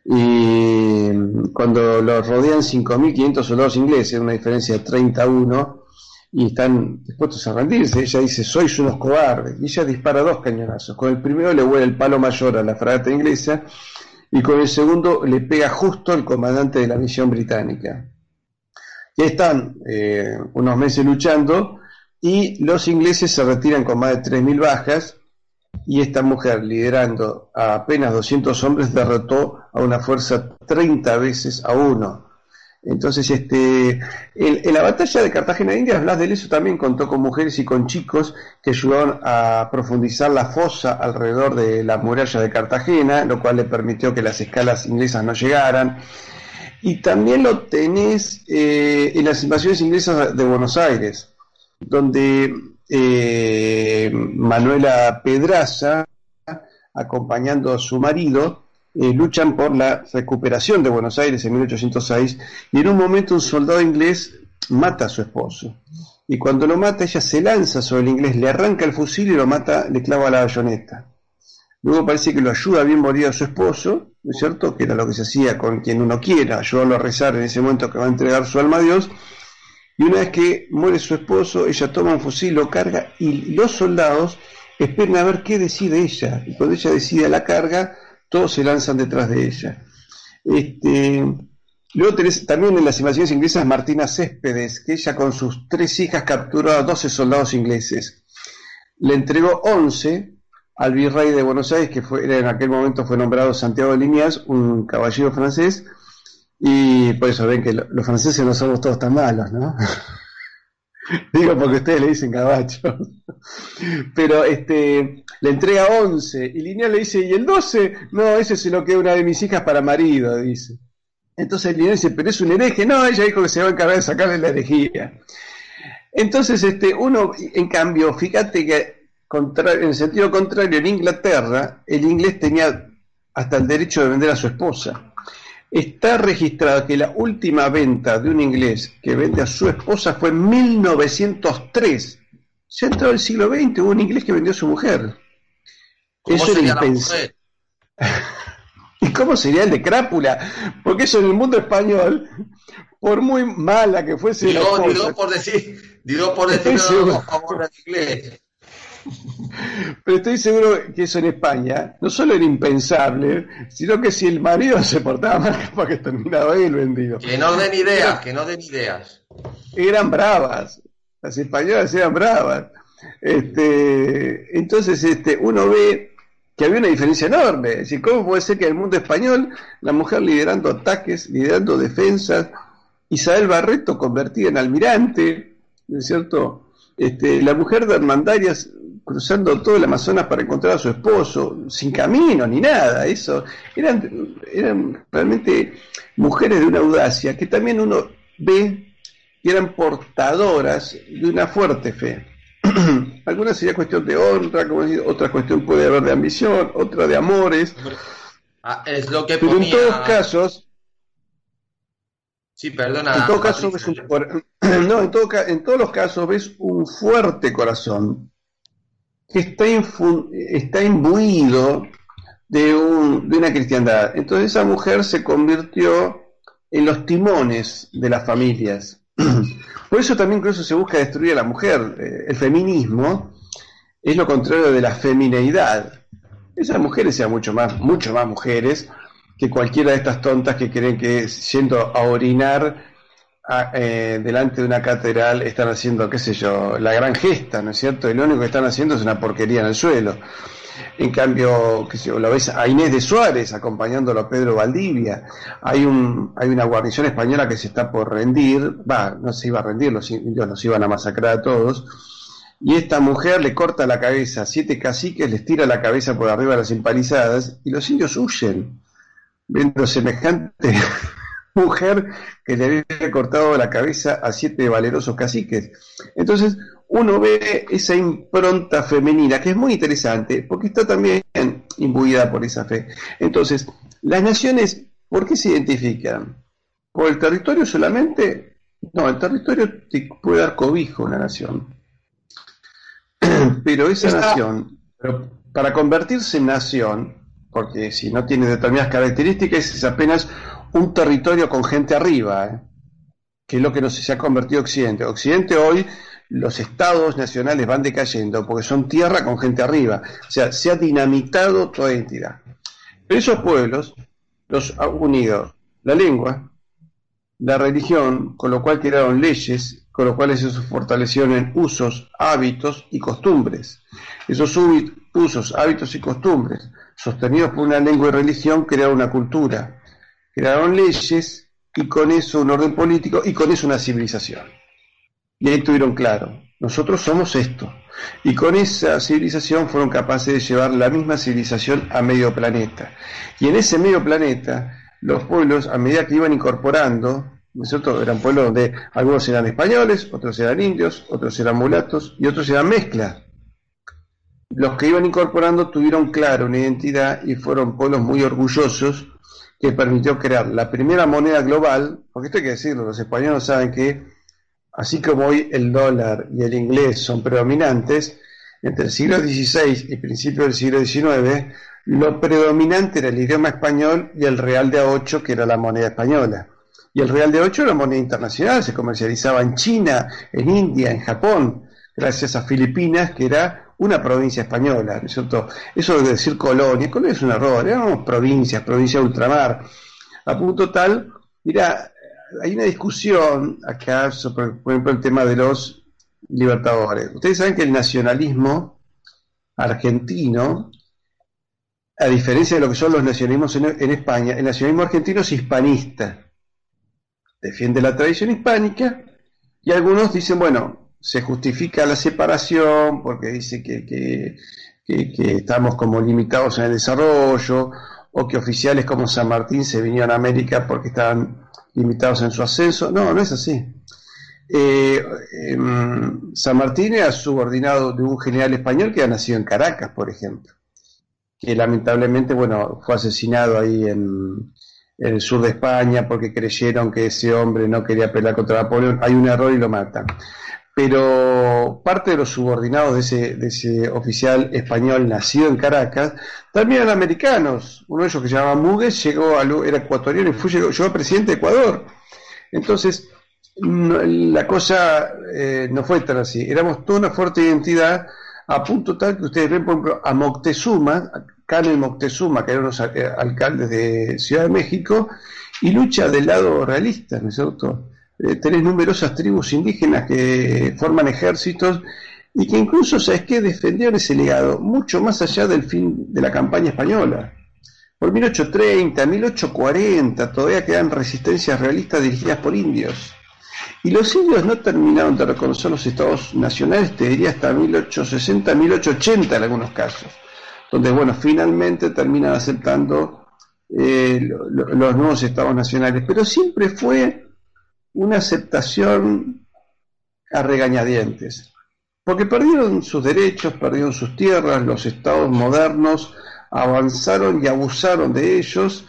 Y cuando lo rodean 5.500 soldados ingleses, una diferencia de 31, y están dispuestos a rendirse, ella dice, sois unos cobardes. Y ella dispara dos cañonazos. Con el primero le huele el palo mayor a la fragata inglesa y con el segundo le pega justo al comandante de la misión británica. Y están eh, unos meses luchando y los ingleses se retiran con más de 3.000 bajas y esta mujer, liderando a apenas 200 hombres, derrotó a una fuerza 30 veces a uno. Entonces, este, en, la batalla de Cartagena de Indias, Blas de Leso también contó con mujeres y con chicos que ayudaron a profundizar la fosa alrededor de la muralla de Cartagena, lo cual le permitió que las escalas inglesas no llegaran. Y también lo tenés eh, en las invasiones inglesas de Buenos Aires, donde eh, Manuela Pedraza, acompañando a su marido, eh, luchan por la recuperación de Buenos Aires en 1806 y en un momento un soldado inglés mata a su esposo. Y cuando lo mata ella se lanza sobre el inglés, le arranca el fusil y lo mata, le clava la bayoneta. Luego parece que lo ayuda bien morir a su esposo, ¿no es cierto? Que era lo que se hacía con quien uno quiera, ayudarlo a rezar en ese momento que va a entregar su alma a Dios. Y una vez que muere su esposo, ella toma un fusil, lo carga y los soldados esperan a ver qué decide ella. Y cuando ella decide la carga, todos se lanzan detrás de ella. Este, luego tenés también en las invasiones inglesas Martina Céspedes, que ella con sus tres hijas capturó a 12 soldados ingleses. Le entregó 11 al virrey de Buenos Aires, que fue, en aquel momento fue nombrado Santiago de Liniers, un caballero francés, y por eso ven que los franceses no somos todos tan malos, ¿no? [laughs] Digo porque ustedes le dicen cabacho. [laughs] Pero este le entrega 11 y Lineal le dice, ¿y el 12? No, ese se lo queda una de mis hijas para marido, dice. Entonces Lineal dice, pero es un hereje. No, ella dijo que se va a encargar de sacarle la herejía. Entonces, este, uno, en cambio, fíjate que en el sentido contrario, en Inglaterra, el inglés tenía hasta el derecho de vender a su esposa. Está registrado que la última venta de un inglés que vende a su esposa fue en 1903. Se ha entrado el siglo XX, hubo un inglés que vendió a su mujer. Eso era impensable. [laughs] ¿Y cómo sería el de Crápula? Porque eso en el mundo español, por muy mala que fuese la por decir, digo por decir [laughs] favor inglés. Pero estoy seguro que eso en España no solo era impensable, sino que si el marido se portaba mal, [laughs] capaz que terminaba ahí el vendido. Que no den ideas, que no den ideas. Eran bravas, las españolas eran bravas. Este, entonces este, uno ve que había una diferencia enorme. Es decir, ¿cómo puede ser que en el mundo español la mujer liderando ataques, liderando defensas, Isabel Barreto convertida en almirante, ¿no es cierto? Este, la mujer de Hermandarias cruzando todo el Amazonas para encontrar a su esposo, sin camino ni nada, eso, eran, eran realmente mujeres de una audacia que también uno ve que eran portadoras de una fuerte fe. [clears throat] Algunas sería cuestión de honra, como decir, otra cuestión puede haber de ambición, otra de amores. Ah, es lo que Pero en todos casos, Sí, perdona. En todo caso ves un, [clears throat] no, en, todo, en todos los casos ves un fuerte corazón que está, está imbuido de, un, de una cristiandad. Entonces esa mujer se convirtió en los timones de las familias. [clears throat] Por eso también incluso se busca destruir a la mujer. Eh, el feminismo es lo contrario de la femineidad. Esas mujeres sean mucho más, mucho más mujeres que cualquiera de estas tontas que creen que siendo a orinar eh, delante de una catedral están haciendo, qué sé yo, la gran gesta, ¿no es cierto? Y lo único que están haciendo es una porquería en el suelo. En cambio, qué sé yo, lo ves a Inés de Suárez acompañándolo a Pedro Valdivia. Hay, un, hay una guarnición española que se está por rendir, va, no se iba a rendir, los indios los iban a masacrar a todos. Y esta mujer le corta la cabeza a siete caciques, les tira la cabeza por arriba de las empalizadas y los indios huyen, viendo semejante mujer que le había cortado la cabeza a siete valerosos caciques. Entonces, uno ve esa impronta femenina, que es muy interesante, porque está también imbuida por esa fe. Entonces, las naciones, ¿por qué se identifican? ¿Por el territorio solamente? No, el territorio te puede dar cobijo a una nación. [clears throat] Pero esa nación, para convertirse en nación, porque si no tiene determinadas características, es apenas un territorio con gente arriba, ¿eh? que es lo que nos, se ha convertido Occidente. Occidente hoy, los estados nacionales van decayendo porque son tierra con gente arriba. O sea, se ha dinamitado toda identidad. Pero esos pueblos los ha unido la lengua, la religión, con lo cual crearon leyes, con lo cual se fortalecieron en usos, hábitos y costumbres. Esos usos, hábitos y costumbres, sostenidos por una lengua y religión, crearon una cultura crearon leyes y con eso un orden político y con eso una civilización. Y ahí tuvieron claro, nosotros somos esto. Y con esa civilización fueron capaces de llevar la misma civilización a medio planeta. Y en ese medio planeta, los pueblos, a medida que iban incorporando, ¿no? Eran pueblos donde algunos eran españoles, otros eran indios, otros eran mulatos y otros eran mezclas. Los que iban incorporando tuvieron claro una identidad y fueron pueblos muy orgullosos que permitió crear la primera moneda global, porque esto hay que decirlo, los españoles saben que, así como hoy el dólar y el inglés son predominantes, entre el siglo XVI y principios del siglo XIX, lo predominante era el idioma español y el real de A8, que era la moneda española. Y el real de A8 era moneda internacional, se comercializaba en China, en India, en Japón, gracias a Filipinas, que era una provincia española, ¿no es cierto? Eso de decir colonia, colonia es un error, éramos provincias, provincia de ultramar, a punto tal, mira, hay una discusión acá sobre, por ejemplo, el tema de los libertadores. Ustedes saben que el nacionalismo argentino, a diferencia de lo que son los nacionalismos en España, el nacionalismo argentino es hispanista, defiende la tradición hispánica, y algunos dicen, bueno, se justifica la separación porque dice que, que, estamos como limitados en el desarrollo o que oficiales como San Martín se vinieron a América porque estaban limitados en su ascenso. No, no es así. Eh, em, San Martín era subordinado de un general español que ha nacido en Caracas, por ejemplo, que lamentablemente, bueno, fue asesinado ahí en, el sur de España porque creyeron que ese hombre no quería pelear contra Napoleón, hay un error y lo matan. Pero parte de los subordinados de ese, de ese oficial español nacido en Caracas también eran americanos. Uno de ellos que se llamaba Mugues llegó a, era ecuatoriano y fue, llegó, llegó presidente de Ecuador. Entonces, la cosa eh, no fue tan así. Éramos toda una fuerte identidad a punto tal que ustedes ven, por ejemplo, a Moctezuma, Canel Moctezuma, que eran los eh, alcaldes de Ciudad de México, y lucha del lado realista, ¿no es cierto? Eh, tenés numerosas tribus indígenas que forman ejércitos y que incluso, ¿sabes qué?, defendieron ese legado mucho más allá del fin de la campaña española. Por 1830, 1840 todavía quedan resistencias realistas dirigidas por indios. Y los indios no terminaron de reconocer los estados nacionales, te diría hasta 1860, 1880 en algunos casos, donde, bueno, finalmente terminan aceptando eh, los nuevos estados nacionales. Pero siempre fue una aceptación a regañadientes, porque perdieron sus derechos, perdieron sus tierras, los estados modernos avanzaron y abusaron de ellos,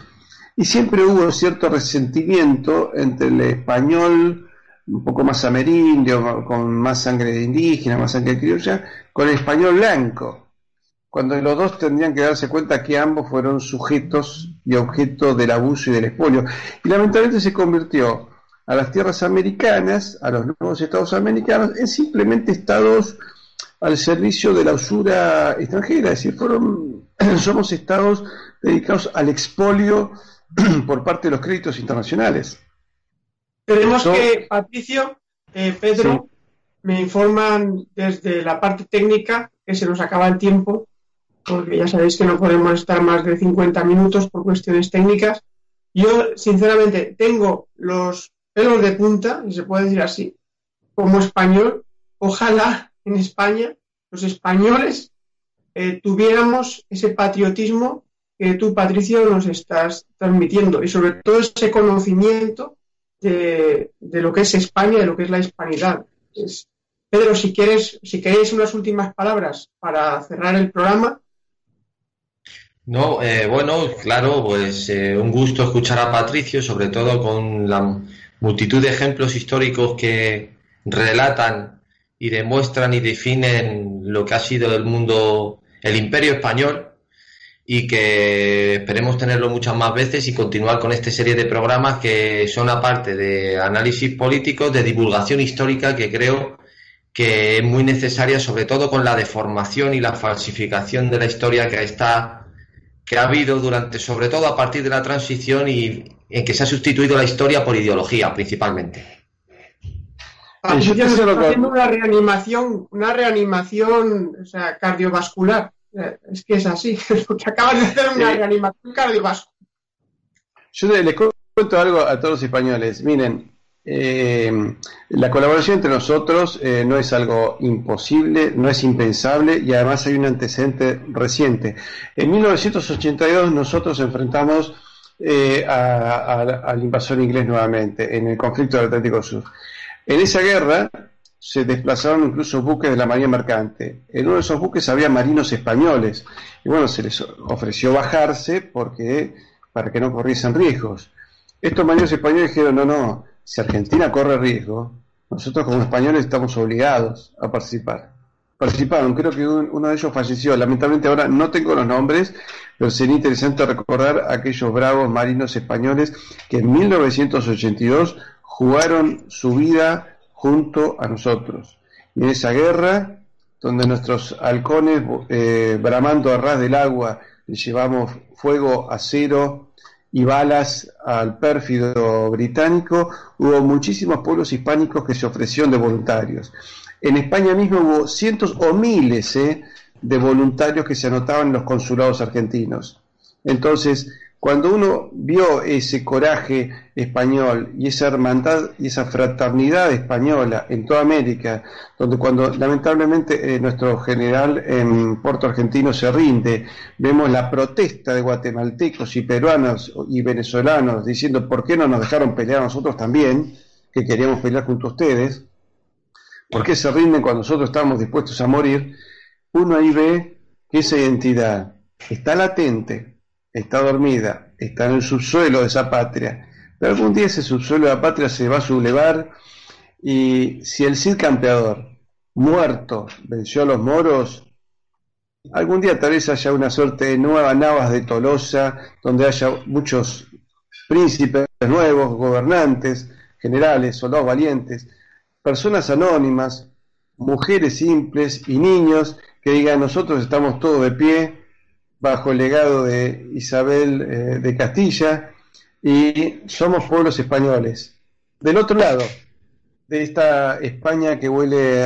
y siempre hubo cierto resentimiento entre el español un poco más amerindio, con más sangre de indígena, más sangre de criolla, con el español blanco, cuando los dos tendrían que darse cuenta que ambos fueron sujetos y objeto del abuso y del expolio. Y lamentablemente se convirtió a las tierras americanas, a los nuevos estados americanos, en simplemente estados al servicio de la usura extranjera, es decir, fueron, [clears throat] somos estados dedicados al expolio [clears throat] por parte de los créditos internacionales. Tenemos que, Patricio, eh, Pedro, me informan desde la parte técnica que se nos acaba el tiempo, porque ya sabéis que no podemos estar más de 50 minutos por cuestiones técnicas. Yo, sinceramente, tengo los pelos de punta, si se puede decir así, como español. Ojalá en España los españoles eh, tuviéramos ese patriotismo que tú, Patricio, nos estás transmitiendo y sobre todo ese conocimiento de, lo que es España, de lo que es la hispanidad. Pedro, si quieres, si queréis unas últimas palabras para cerrar el programa. No, eh, bueno, claro, pues eh, un gusto escuchar a Patricio, sobre todo con la multitud de ejemplos históricos que relatan y demuestran y definen lo que ha sido el mundo, el imperio español y que esperemos tenerlo muchas más veces y continuar con esta serie de programas que son aparte de análisis políticos, de divulgación histórica que creo que es muy necesaria, sobre todo con la deformación y la falsificación de la historia que está que ha habido durante, sobre todo a partir de la transición y en que se ha sustituido la historia por ideología principalmente. haciendo una reanimación, una reanimación o sea, cardiovascular eh, es que es así, [laughs] porque acaban de hacer una reanimación cardiovascular. Yo les cuento algo a todos los españoles. Miren, eh, la colaboración entre nosotros eh, no es algo imposible, no es impensable y además hay un antecedente reciente. En 1982 nosotros enfrentamos al invasor inglés nuevamente en el conflicto del Atlántico Sur. En esa guerra se desplazaron incluso buques de la Marina Mercante. En uno de esos buques había marinos españoles y bueno, se les ofreció bajarse porque para que no corriesen riesgos. Estos marinos españoles dijeron, no, no, si Argentina corre riesgo, nosotros como españoles estamos obligados a participar. Participaron, creo que uno de ellos falleció. Lamentablemente ahora no tengo los nombres, pero sería interesante recordar a aquellos bravos marinos españoles que en 1982 jugaron su vida junto a nosotros. Y en esa guerra, donde nuestros halcones, eh, bramando a ras del agua, le llevamos fuego, acero y balas al pérfido británico, hubo muchísimos pueblos hispánicos que se ofrecieron de voluntarios. En España mismo hubo cientos o miles eh, de voluntarios que se anotaban en los consulados argentinos. Entonces, cuando uno vio ese coraje español y esa hermandad y esa fraternidad española en toda América, donde cuando lamentablemente eh, nuestro general en Puerto Argentino se rinde, vemos la protesta de guatemaltecos y peruanos y venezolanos diciendo por qué no nos dejaron pelear a nosotros también, que queríamos pelear junto a ustedes, por qué se rinden cuando nosotros estamos dispuestos a morir, uno ahí ve que esa identidad está latente, está dormida, está en el subsuelo de esa patria. Pero algún día ese subsuelo de la patria se va a sublevar y si el Cid campeador, muerto, venció a los moros, algún día tal vez haya una suerte de nueva Navas de Tolosa, donde haya muchos príncipes nuevos, gobernantes, generales, soldados valientes, personas anónimas, mujeres simples y niños que digan nosotros estamos todos de pie bajo el legado de Isabel eh, de Castilla y somos pueblos españoles. Del otro lado, de esta España que huele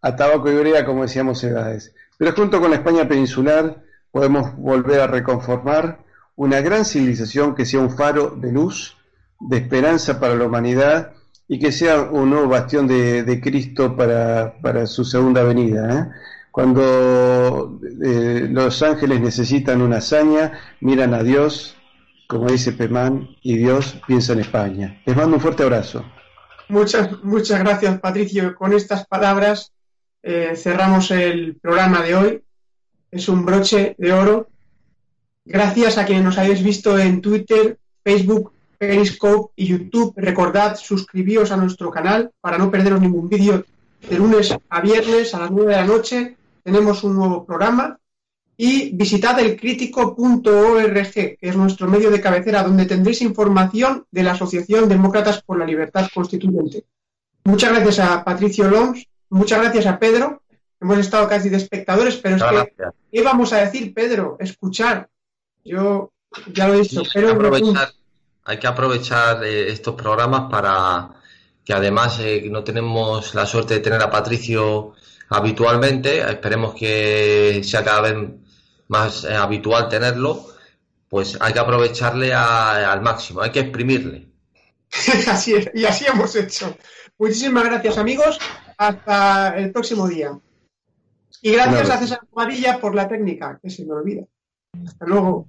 a, tabaco y brea, como decíamos edades. Pero junto con la España peninsular podemos volver a reconformar una gran civilización que sea un faro de luz, de esperanza para la humanidad y que sea un nuevo bastión de, Cristo para, para, su segunda venida. ¿eh? Cuando eh, los ángeles necesitan una hazaña, miran a Dios, como dice Pemán, y Dios piensa en España. Les mando un fuerte abrazo. Muchas, muchas gracias, Patricio. Con estas palabras eh, cerramos el programa de hoy. Es un broche de oro. Gracias a quienes nos hayáis visto en Twitter, Facebook, Periscope y YouTube. Recordad suscribíos a nuestro canal para no perderos ningún vídeo. De lunes a viernes a las 9 de la noche tenemos un nuevo programa y visitad el crítico.org, que es nuestro medio de cabecera, donde tendréis información de la Asociación Demócratas por la Libertad Constituyente. Muchas gracias a Patricio Loms, muchas gracias a Pedro. Hemos estado casi de espectadores, pero es que, ¿qué vamos a decir, Pedro? Escuchar. Yo ya lo he dicho, pero... Aprovechar, hay que aprovechar eh, estos programas para que además eh, no tenemos la suerte de tener a Patricio habitualmente, esperemos que sea cada vez más eh, habitual tenerlo, pues hay que aprovecharle al máximo, hay que exprimirle. [laughs] así es, y así hemos hecho. Muchísimas gracias amigos, hasta el próximo día. Y gracias a César Amarilla por la técnica, que se me olvida. Hasta luego.